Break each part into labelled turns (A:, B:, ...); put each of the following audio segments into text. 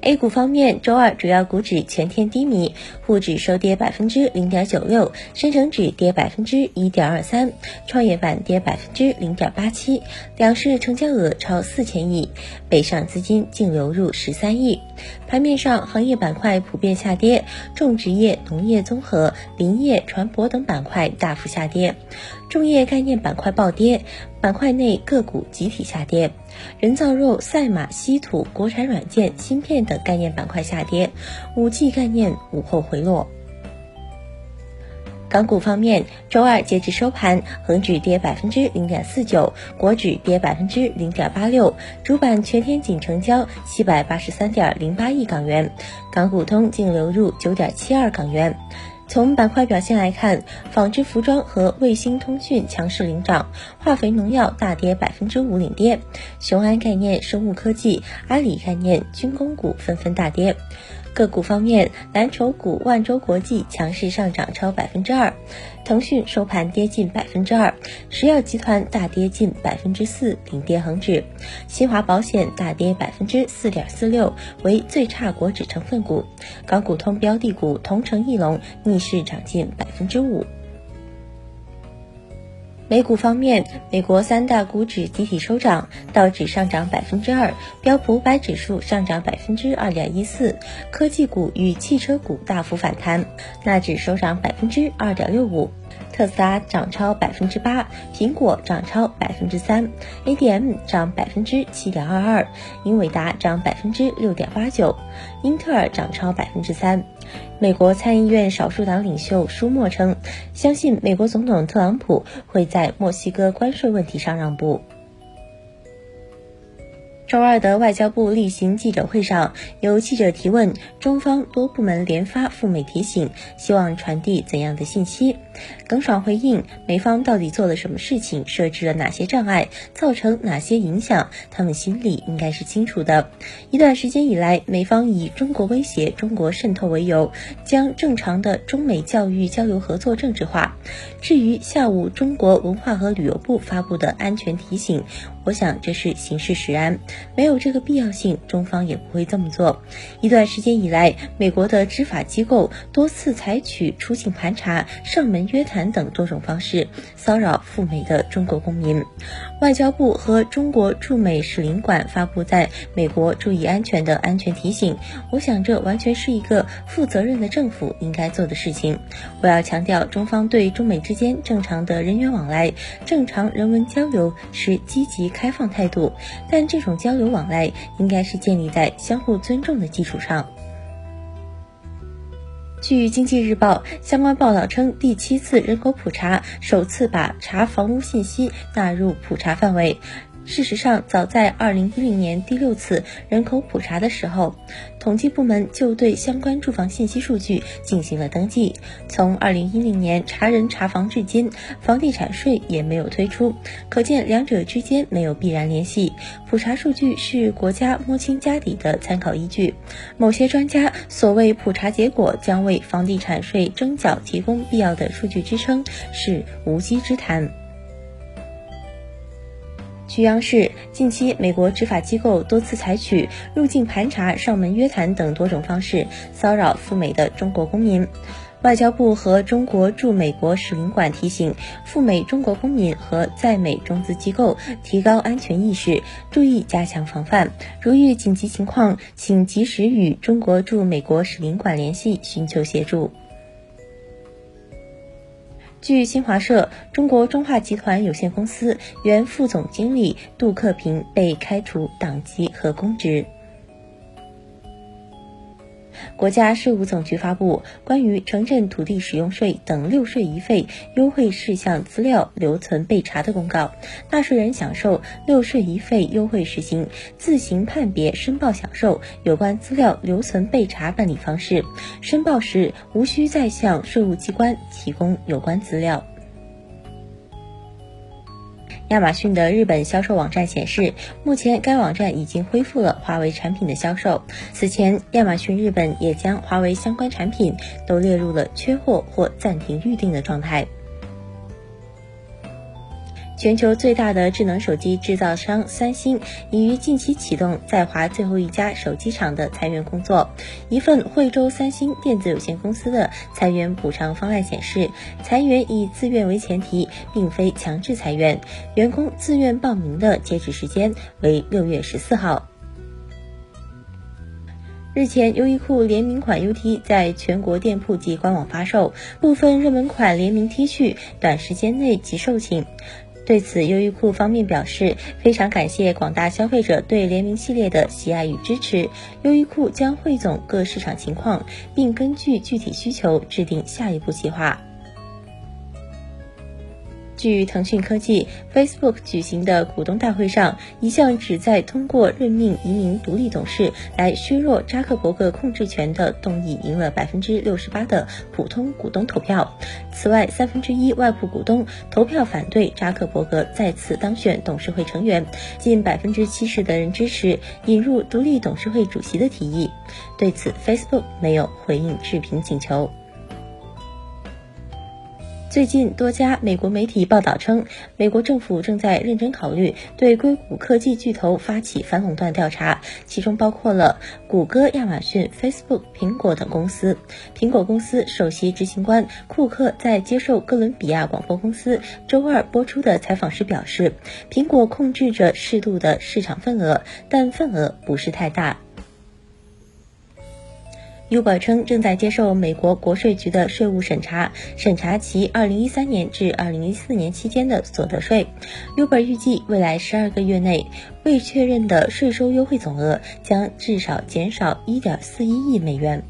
A: A 股方面，周二主要股指全天低迷，沪指收跌百分之零点九六，深成指跌百分之一点二三，创业板跌百分之零点八七，两市成交额超四千亿，北上资金净流入十三亿。盘面上，行业板块普遍下跌，种植业、农业综合、林业、船舶等板块大幅下跌，重业概念板块暴跌，板块内个股集体下跌。人造肉、赛马、稀土、国产软件、芯片等概念板块下跌，五 G 概念午后回落。港股方面，周二截至收盘，恒指跌百分之零点四九，国指跌百分之零点八六，主板全天仅成交七百八十三点零八亿港元，港股通净流入九点七二港元。从板块表现来看，纺织服装和卫星通讯强势领涨，化肥农药大跌百分之五领跌，雄安概念、生物科技、阿里概念、军工股纷纷大跌。个股方面，蓝筹股万洲国际强势上涨超百分之二，腾讯收盘跌近百分之二，石药集团大跌近百分之四，领跌恒指，新华保险大跌百分之四点四六，为最差国指成分股，港股通标的股同城翼龙逆势涨近百分之五。美股方面，美国三大股指集体收涨，道指上涨百分之二，标普五百指数上涨百分之二点一四，科技股与汽车股大幅反弹，纳指收涨百分之二点六五。特斯拉涨超百分之八，苹果涨超百分之三，ADM 涨百分之七点二二，英伟达涨百分之六点八九，英特尔涨超百分之三。美国参议院少数党领袖舒默称，相信美国总统特朗普会在墨西哥关税问题上让步。周二的外交部例行记者会上，有记者提问，中方多部门连发赴美提醒，希望传递怎样的信息？耿爽回应，美方到底做了什么事情，设置了哪些障碍，造成哪些影响，他们心里应该是清楚的。一段时间以来，美方以中国威胁、中国渗透为由，将正常的中美教育交流合作政治化。至于下午中国文化和旅游部发布的安全提醒，我想这是形式使然。没有这个必要性，中方也不会这么做。一段时间以来，美国的执法机构多次采取出境盘查、上门约谈等多种方式骚扰赴美的中国公民。外交部和中国驻美使领馆发布在美国注意安全的安全提醒，我想这完全是一个负责任的政府应该做的事情。我要强调，中方对中美之间正常的人员往来、正常人文交流是积极开放态度，但这种交流往来应该是建立在相互尊重的基础上。据经济日报相关报道称，第七次人口普查首次把查房屋信息纳入普查范围。事实上，早在二零一零年第六次人口普查的时候，统计部门就对相关住房信息数据进行了登记。从二零一零年查人查房至今，房地产税也没有推出，可见两者之间没有必然联系。普查数据是国家摸清家底的参考依据。某些专家所谓普查结果将为房地产税征缴提供必要的数据支撑，是无稽之谈。据央视，近期美国执法机构多次采取入境盘查、上门约谈等多种方式骚扰赴美的中国公民。外交部和中国驻美国使领馆提醒赴美中国公民和在美中资机构提高安全意识，注意加强防范。如遇紧急情况，请及时与中国驻美国使领馆联系，寻求协助。据新华社，中国中化集团有限公司原副总经理杜克平被开除党籍和公职。国家税务总局发布关于城镇土地使用税等六税一费优惠事项资料留存备查的公告，纳税人享受六税一费优惠实行，自行判别申报享受有关资料留存备查办理方式，申报时无需再向税务机关提供有关资料。亚马逊的日本销售网站显示，目前该网站已经恢复了华为产品的销售。此前，亚马逊日本也将华为相关产品都列入了缺货或暂停预定的状态。全球最大的智能手机制造商三星已于近期启动在华最后一家手机厂的裁员工作。一份惠州三星电子有限公司的裁员补偿方案显示，裁员以自愿为前提，并非强制裁员，员工自愿报名的截止时间为六月十四号。日前，优衣库联名款 UT 在全国店铺及官网发售，部分热门款联名 T 恤短时间内即售罄。对此，优衣库方面表示，非常感谢广大消费者对联名系列的喜爱与支持。优衣库将汇总各市场情况，并根据具体需求制定下一步计划。据腾讯科技，Facebook 举行的股东大会上，一项旨在通过任命一名独立董事来削弱扎克伯格控制权的动议赢了百分之六十八的普通股东投票。此外，三分之一外部股东投票反对扎克伯格再次当选董事会成员，近百分之七十的人支持引入独立董事会主席的提议。对此，Facebook 没有回应置评请求。最近，多家美国媒体报道称，美国政府正在认真考虑对硅谷科技巨头发起反垄断调查，其中包括了谷歌、亚马逊、Facebook、苹果等公司。苹果公司首席执行官库克在接受哥伦比亚广播公司周二播出的采访时表示，苹果控制着适度的市场份额，但份额不是太大。Uber 称正在接受美国国税局的税务审查，审查其2013年至2014年期间的所得税。Uber 预计未来12个月内未确认的税收优惠总额将至少减少1.41亿美元。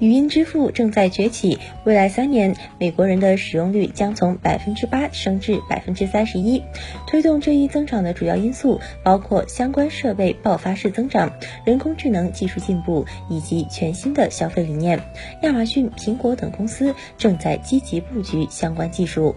A: 语音支付正在崛起，未来三年，美国人的使用率将从百分之八升至百分之三十一。推动这一增长的主要因素包括相关设备爆发式增长、人工智能技术进步以及全新的消费理念。亚马逊、苹果等公司正在积极布局相关技术。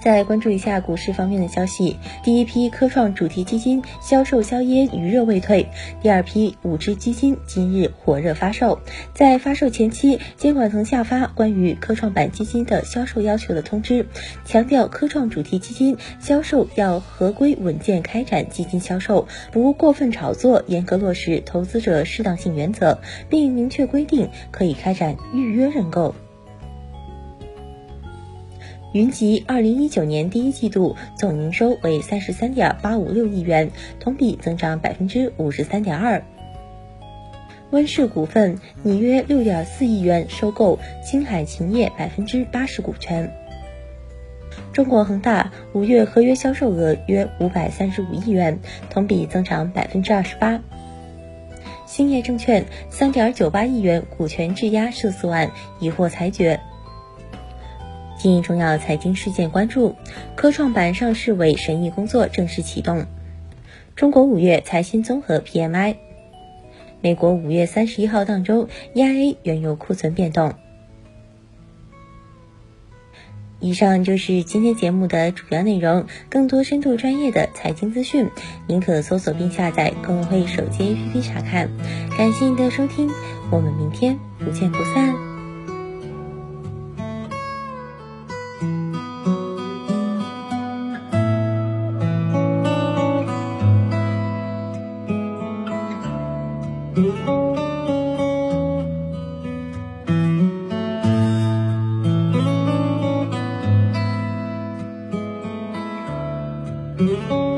A: 再关注一下股市方面的消息，第一批科创主题基金销售硝烟余热未退，第二批五只基金今日火热发售。在发售前期，监管层下发关于科创板基金的销售要求的通知，强调科创主题基金销售要合规稳健开展基金销售，不过分炒作，严格落实投资者适当性原则，并明确规定可以开展预约认购。云集二零一九年第一季度总营收为三十三点八五六亿元，同比增长百分之五十三点二。温氏股份拟约六点四亿元收购青海勤业百分之八十股权。中国恒大五月合约销售额约五百三十五亿元，同比增长百分之二十八。兴业证券三点九八亿元股权质押涉诉案已获裁决。今日重要财经事件关注：科创板上市委审议工作正式启动；中国五月财新综合 PMI；美国五月三十一号当周 EIA 原油库存变动。以上就是今天节目的主要内容。更多深度专业的财经资讯，您可搜索并下载公会手机 APP 查看。感谢您的收听，我们明天不见不散。you.